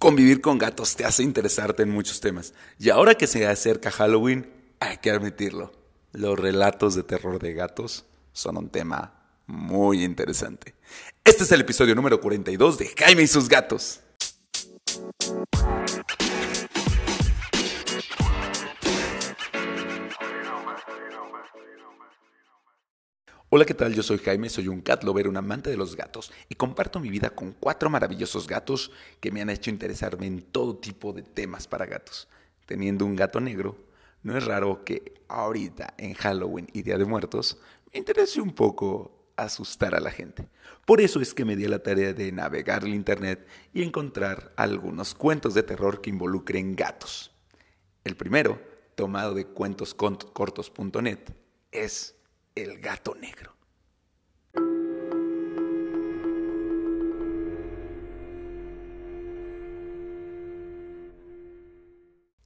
Convivir con gatos te hace interesarte en muchos temas. Y ahora que se acerca Halloween, hay que admitirlo. Los relatos de terror de gatos son un tema muy interesante. Este es el episodio número 42 de Jaime y sus gatos. Hola, ¿qué tal? Yo soy Jaime, soy un cat lover, un amante de los gatos y comparto mi vida con cuatro maravillosos gatos que me han hecho interesarme en todo tipo de temas para gatos. Teniendo un gato negro, no es raro que ahorita, en Halloween y Día de Muertos, me interese un poco asustar a la gente. Por eso es que me di a la tarea de navegar el Internet y encontrar algunos cuentos de terror que involucren gatos. El primero, tomado de cuentoscortos.net, es el gato negro.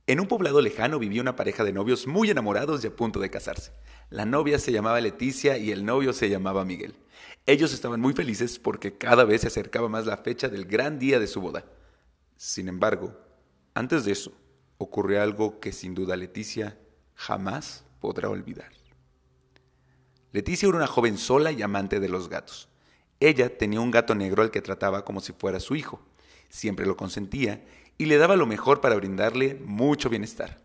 En un poblado lejano vivía una pareja de novios muy enamorados y a punto de casarse. La novia se llamaba Leticia y el novio se llamaba Miguel. Ellos estaban muy felices porque cada vez se acercaba más la fecha del gran día de su boda. Sin embargo, antes de eso, ocurrió algo que sin duda Leticia jamás podrá olvidar. Leticia era una joven sola y amante de los gatos. Ella tenía un gato negro al que trataba como si fuera su hijo. Siempre lo consentía y le daba lo mejor para brindarle mucho bienestar.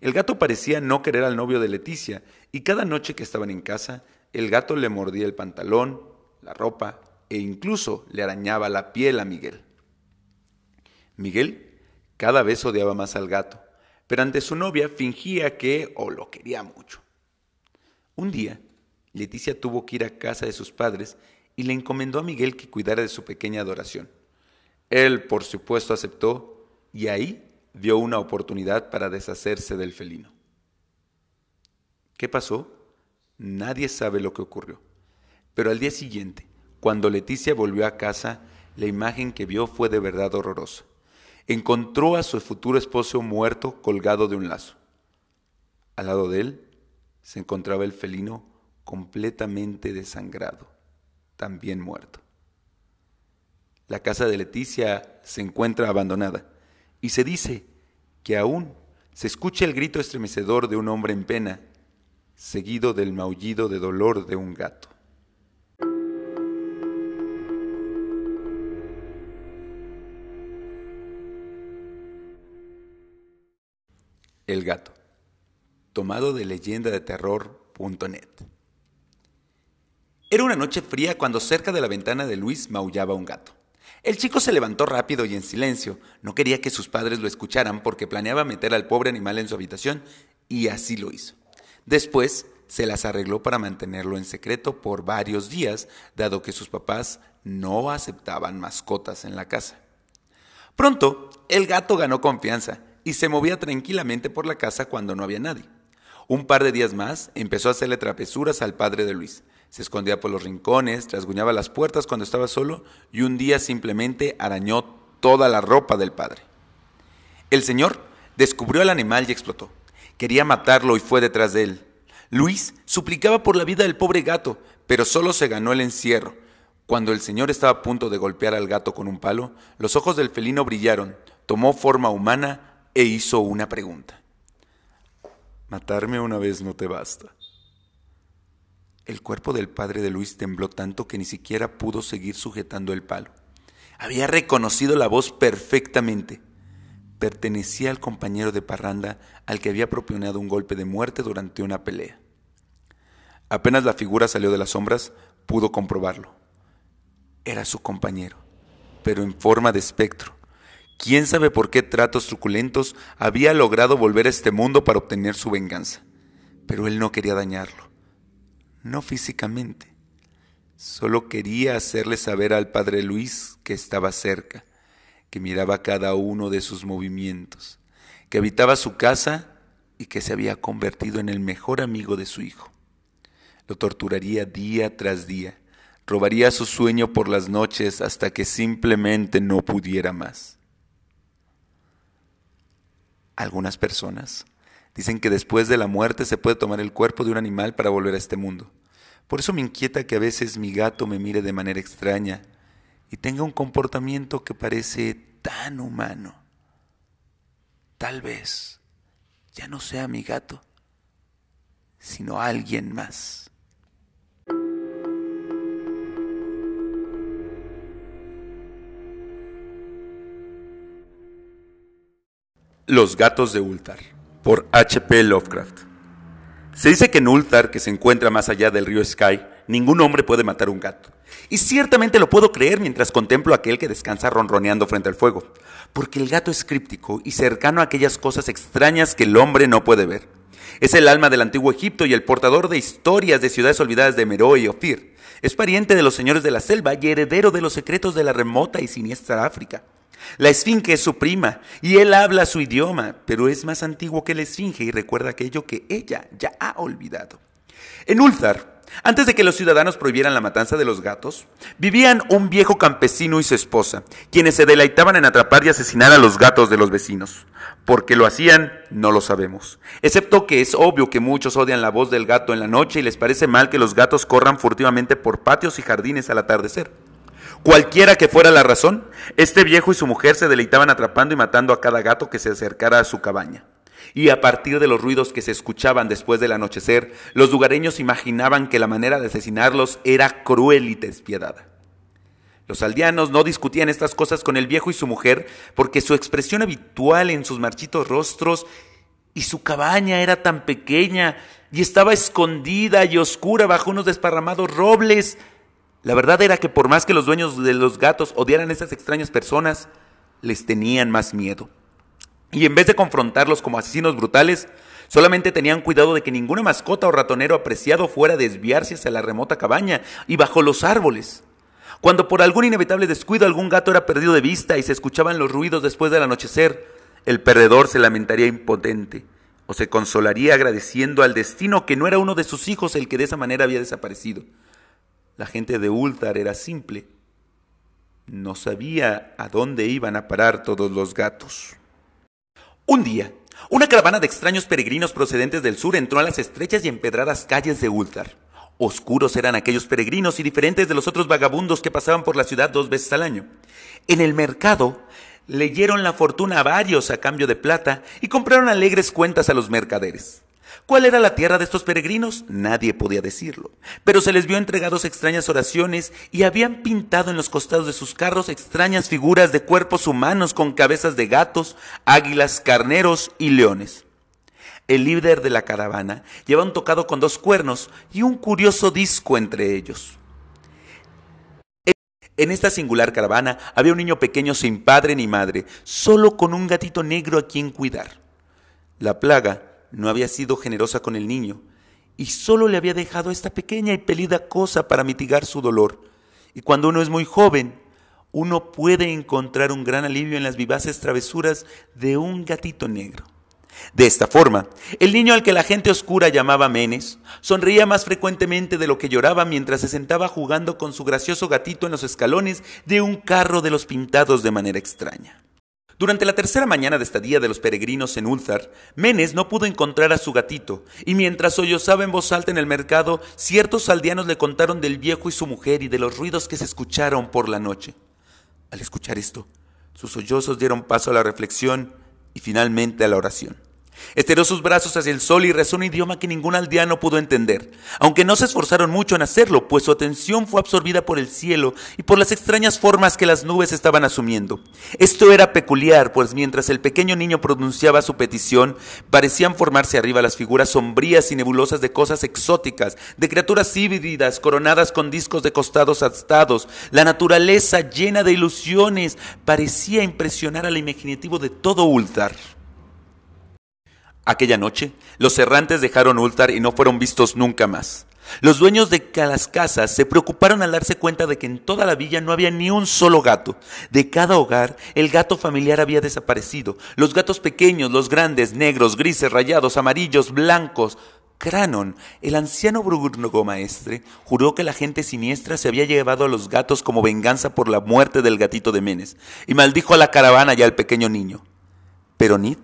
El gato parecía no querer al novio de Leticia y cada noche que estaban en casa, el gato le mordía el pantalón, la ropa e incluso le arañaba la piel a Miguel. Miguel cada vez odiaba más al gato, pero ante su novia fingía que o lo quería mucho. Un día, Leticia tuvo que ir a casa de sus padres y le encomendó a Miguel que cuidara de su pequeña adoración. Él, por supuesto, aceptó y ahí dio una oportunidad para deshacerse del felino. ¿Qué pasó? Nadie sabe lo que ocurrió. Pero al día siguiente, cuando Leticia volvió a casa, la imagen que vio fue de verdad horrorosa. Encontró a su futuro esposo muerto colgado de un lazo. Al lado de él se encontraba el felino completamente desangrado, también muerto. La casa de Leticia se encuentra abandonada y se dice que aún se escucha el grito estremecedor de un hombre en pena, seguido del maullido de dolor de un gato. El gato, tomado de leyenda de terror.net. Era una noche fría cuando cerca de la ventana de Luis maullaba un gato. El chico se levantó rápido y en silencio. No quería que sus padres lo escucharan porque planeaba meter al pobre animal en su habitación y así lo hizo. Después se las arregló para mantenerlo en secreto por varios días, dado que sus papás no aceptaban mascotas en la casa. Pronto, el gato ganó confianza y se movía tranquilamente por la casa cuando no había nadie. Un par de días más empezó a hacerle travesuras al padre de Luis, se escondía por los rincones, trasguñaba las puertas cuando estaba solo y un día simplemente arañó toda la ropa del padre. El señor descubrió al animal y explotó. Quería matarlo y fue detrás de él. Luis suplicaba por la vida del pobre gato, pero solo se ganó el encierro. Cuando el señor estaba a punto de golpear al gato con un palo, los ojos del felino brillaron, tomó forma humana e hizo una pregunta. Matarme una vez no te basta. El cuerpo del padre de Luis tembló tanto que ni siquiera pudo seguir sujetando el palo. Había reconocido la voz perfectamente. Pertenecía al compañero de parranda al que había propionado un golpe de muerte durante una pelea. Apenas la figura salió de las sombras, pudo comprobarlo. Era su compañero, pero en forma de espectro. ¿Quién sabe por qué tratos truculentos había logrado volver a este mundo para obtener su venganza? Pero él no quería dañarlo no físicamente. Solo quería hacerle saber al padre Luis que estaba cerca, que miraba cada uno de sus movimientos, que habitaba su casa y que se había convertido en el mejor amigo de su hijo. Lo torturaría día tras día, robaría su sueño por las noches hasta que simplemente no pudiera más. Algunas personas Dicen que después de la muerte se puede tomar el cuerpo de un animal para volver a este mundo. Por eso me inquieta que a veces mi gato me mire de manera extraña y tenga un comportamiento que parece tan humano. Tal vez ya no sea mi gato, sino alguien más. Los gatos de Ulthar, por H.P. Lovecraft. Se dice que en Ulthar, que se encuentra más allá del río Sky, ningún hombre puede matar un gato. Y ciertamente lo puedo creer mientras contemplo a aquel que descansa ronroneando frente al fuego, porque el gato es críptico y cercano a aquellas cosas extrañas que el hombre no puede ver. Es el alma del antiguo Egipto y el portador de historias de ciudades olvidadas de Meroe y Ofir. Es pariente de los señores de la selva y heredero de los secretos de la remota y siniestra África. La esfinge es su prima y él habla su idioma, pero es más antiguo que la esfinge y recuerda aquello que ella ya ha olvidado. En Ulthar, antes de que los ciudadanos prohibieran la matanza de los gatos, vivían un viejo campesino y su esposa, quienes se deleitaban en atrapar y asesinar a los gatos de los vecinos. ¿Por qué lo hacían? No lo sabemos. Excepto que es obvio que muchos odian la voz del gato en la noche y les parece mal que los gatos corran furtivamente por patios y jardines al atardecer. Cualquiera que fuera la razón, este viejo y su mujer se deleitaban atrapando y matando a cada gato que se acercara a su cabaña. Y a partir de los ruidos que se escuchaban después del anochecer, los lugareños imaginaban que la manera de asesinarlos era cruel y despiadada. Los aldeanos no discutían estas cosas con el viejo y su mujer porque su expresión habitual en sus marchitos rostros y su cabaña era tan pequeña y estaba escondida y oscura bajo unos desparramados robles la verdad era que por más que los dueños de los gatos odiaran a esas extrañas personas, les tenían más miedo. Y en vez de confrontarlos como asesinos brutales, solamente tenían cuidado de que ninguna mascota o ratonero apreciado fuera a desviarse hacia la remota cabaña y bajo los árboles. Cuando por algún inevitable descuido algún gato era perdido de vista y se escuchaban los ruidos después del anochecer, el perdedor se lamentaría impotente o se consolaría agradeciendo al destino que no era uno de sus hijos el que de esa manera había desaparecido. La gente de Ulthar era simple. No sabía a dónde iban a parar todos los gatos. Un día, una caravana de extraños peregrinos procedentes del sur entró a las estrechas y empedradas calles de Ulthar. Oscuros eran aquellos peregrinos y diferentes de los otros vagabundos que pasaban por la ciudad dos veces al año. En el mercado leyeron la fortuna a varios a cambio de plata y compraron alegres cuentas a los mercaderes. ¿Cuál era la tierra de estos peregrinos? Nadie podía decirlo, pero se les vio entregados extrañas oraciones y habían pintado en los costados de sus carros extrañas figuras de cuerpos humanos con cabezas de gatos, águilas, carneros y leones. El líder de la caravana lleva un tocado con dos cuernos y un curioso disco entre ellos. En esta singular caravana había un niño pequeño sin padre ni madre, solo con un gatito negro a quien cuidar. La plaga no había sido generosa con el niño y solo le había dejado esta pequeña y pelida cosa para mitigar su dolor. Y cuando uno es muy joven, uno puede encontrar un gran alivio en las vivaces travesuras de un gatito negro. De esta forma, el niño al que la gente oscura llamaba Menes sonreía más frecuentemente de lo que lloraba mientras se sentaba jugando con su gracioso gatito en los escalones de un carro de los pintados de manera extraña. Durante la tercera mañana de estadía de los peregrinos en Ulthar, Menes no pudo encontrar a su gatito, y mientras sollozaba en voz alta en el mercado, ciertos aldeanos le contaron del viejo y su mujer y de los ruidos que se escucharon por la noche. Al escuchar esto, sus sollozos dieron paso a la reflexión y finalmente a la oración. Estiró sus brazos hacia el sol y rezó un idioma que ningún aldeano pudo entender, aunque no se esforzaron mucho en hacerlo, pues su atención fue absorbida por el cielo y por las extrañas formas que las nubes estaban asumiendo. Esto era peculiar, pues mientras el pequeño niño pronunciaba su petición, parecían formarse arriba las figuras sombrías y nebulosas de cosas exóticas, de criaturas híbridas coronadas con discos de costados astados. La naturaleza llena de ilusiones parecía impresionar al imaginativo de todo Ultar. Aquella noche, los errantes dejaron Ultar y no fueron vistos nunca más. Los dueños de las casas se preocuparon al darse cuenta de que en toda la villa no había ni un solo gato. De cada hogar, el gato familiar había desaparecido. Los gatos pequeños, los grandes, negros, grises, rayados, amarillos, blancos. Cranon, el anciano burgomaestre, juró que la gente siniestra se había llevado a los gatos como venganza por la muerte del gatito de Menes, y maldijo a la caravana y al pequeño niño. Pero Nid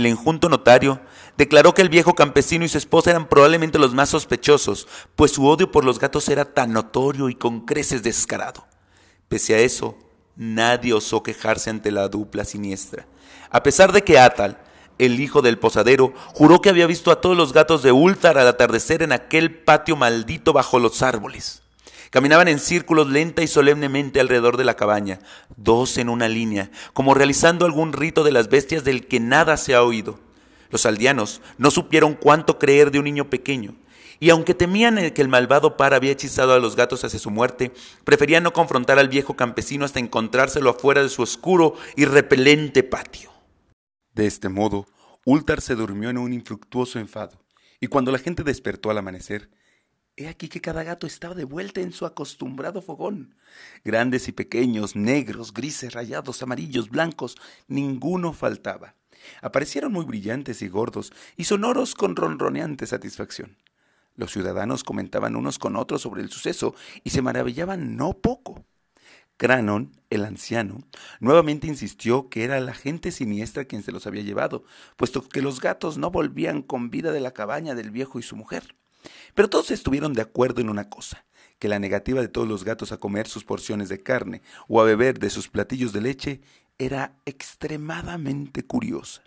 el enjunto notario, declaró que el viejo campesino y su esposa eran probablemente los más sospechosos, pues su odio por los gatos era tan notorio y con creces descarado. Pese a eso, nadie osó quejarse ante la dupla siniestra, a pesar de que Atal, el hijo del posadero, juró que había visto a todos los gatos de Ultar al atardecer en aquel patio maldito bajo los árboles. Caminaban en círculos lenta y solemnemente alrededor de la cabaña, dos en una línea, como realizando algún rito de las bestias del que nada se ha oído. Los aldeanos no supieron cuánto creer de un niño pequeño, y aunque temían que el malvado par había hechizado a los gatos hacia su muerte, preferían no confrontar al viejo campesino hasta encontrárselo afuera de su oscuro y repelente patio. De este modo, Ultar se durmió en un infructuoso enfado, y cuando la gente despertó al amanecer, he aquí que cada gato estaba de vuelta en su acostumbrado fogón. Grandes y pequeños, negros, grises, rayados, amarillos, blancos, ninguno faltaba. Aparecieron muy brillantes y gordos, y sonoros con ronroneante satisfacción. Los ciudadanos comentaban unos con otros sobre el suceso y se maravillaban no poco. Cranon, el anciano, nuevamente insistió que era la gente siniestra quien se los había llevado, puesto que los gatos no volvían con vida de la cabaña del viejo y su mujer. Pero todos estuvieron de acuerdo en una cosa, que la negativa de todos los gatos a comer sus porciones de carne o a beber de sus platillos de leche era extremadamente curiosa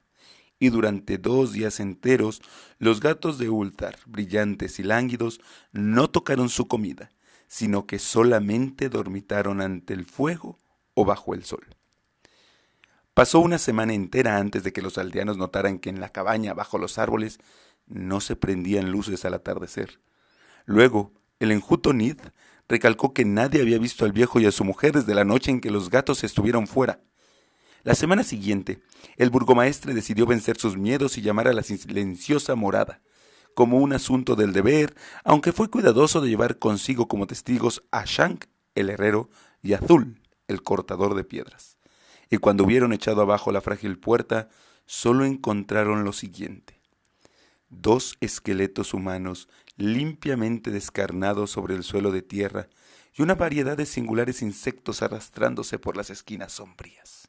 y durante dos días enteros los gatos de Ultar, brillantes y lánguidos, no tocaron su comida, sino que solamente dormitaron ante el fuego o bajo el sol. Pasó una semana entera antes de que los aldeanos notaran que en la cabaña bajo los árboles no se prendían luces al atardecer. Luego, el enjuto Nid recalcó que nadie había visto al viejo y a su mujer desde la noche en que los gatos estuvieron fuera. La semana siguiente, el burgomaestre decidió vencer sus miedos y llamar a la silenciosa morada, como un asunto del deber, aunque fue cuidadoso de llevar consigo como testigos a Shank, el herrero, y a Zul, el cortador de piedras. Y cuando hubieron echado abajo la frágil puerta, solo encontraron lo siguiente. Dos esqueletos humanos limpiamente descarnados sobre el suelo de tierra y una variedad de singulares insectos arrastrándose por las esquinas sombrías.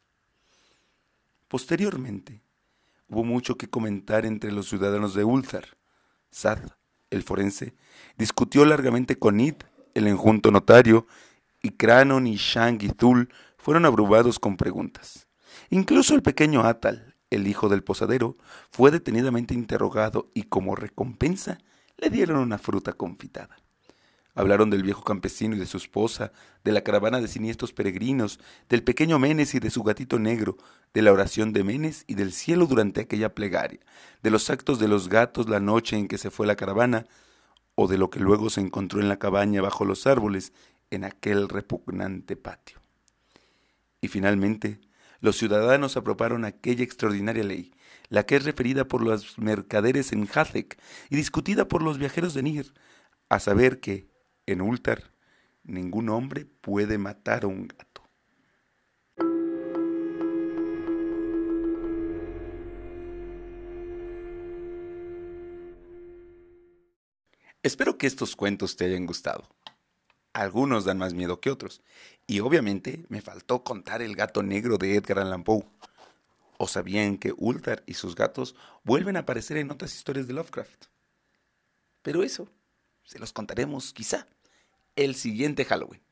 Posteriormente, hubo mucho que comentar entre los ciudadanos de Ulzar. Sad, el forense, discutió largamente con Id, el enjunto notario, y Cranon y Shang y Zul fueron abrumados con preguntas. Incluso el pequeño Atal, el hijo del posadero, fue detenidamente interrogado y como recompensa le dieron una fruta confitada. Hablaron del viejo campesino y de su esposa, de la caravana de siniestros peregrinos, del pequeño Menes y de su gatito negro, de la oración de Menes y del cielo durante aquella plegaria, de los actos de los gatos la noche en que se fue la caravana, o de lo que luego se encontró en la cabaña bajo los árboles en aquel repugnante patio. Y finalmente, los ciudadanos aprobaron aquella extraordinaria ley, la que es referida por los mercaderes en Hazek y discutida por los viajeros de Nir, a saber que, en Ultar, ningún hombre puede matar a un gato. Espero que estos cuentos te hayan gustado. Algunos dan más miedo que otros. Y obviamente me faltó contar el gato negro de Edgar Allan Poe. ¿O sabían que Ultar y sus gatos vuelven a aparecer en otras historias de Lovecraft? Pero eso se los contaremos quizá el siguiente Halloween.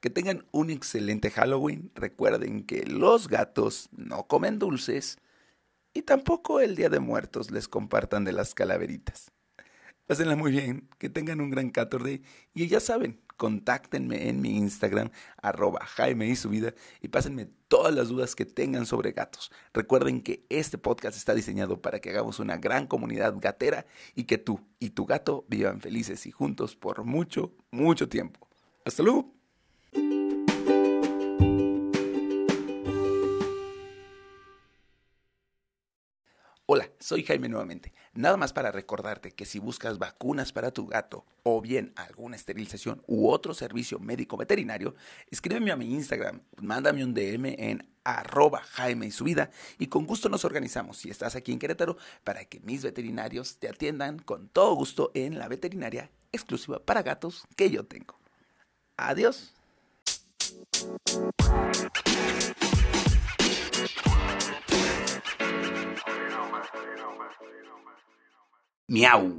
Que tengan un excelente Halloween. Recuerden que los gatos no comen dulces y tampoco el Día de Muertos les compartan de las calaveritas. Pásenla muy bien, que tengan un gran 14 y ya saben, contáctenme en mi Instagram, arroba Jaime y su vida, y pásenme todas las dudas que tengan sobre gatos. Recuerden que este podcast está diseñado para que hagamos una gran comunidad gatera y que tú y tu gato vivan felices y juntos por mucho, mucho tiempo. Hasta luego. Hola, soy Jaime nuevamente. Nada más para recordarte que si buscas vacunas para tu gato o bien alguna esterilización u otro servicio médico veterinario, escríbeme a mi Instagram, mándame un DM en arroba Jaime y su vida y con gusto nos organizamos si estás aquí en Querétaro para que mis veterinarios te atiendan con todo gusto en la veterinaria exclusiva para gatos que yo tengo. Adiós. Miau.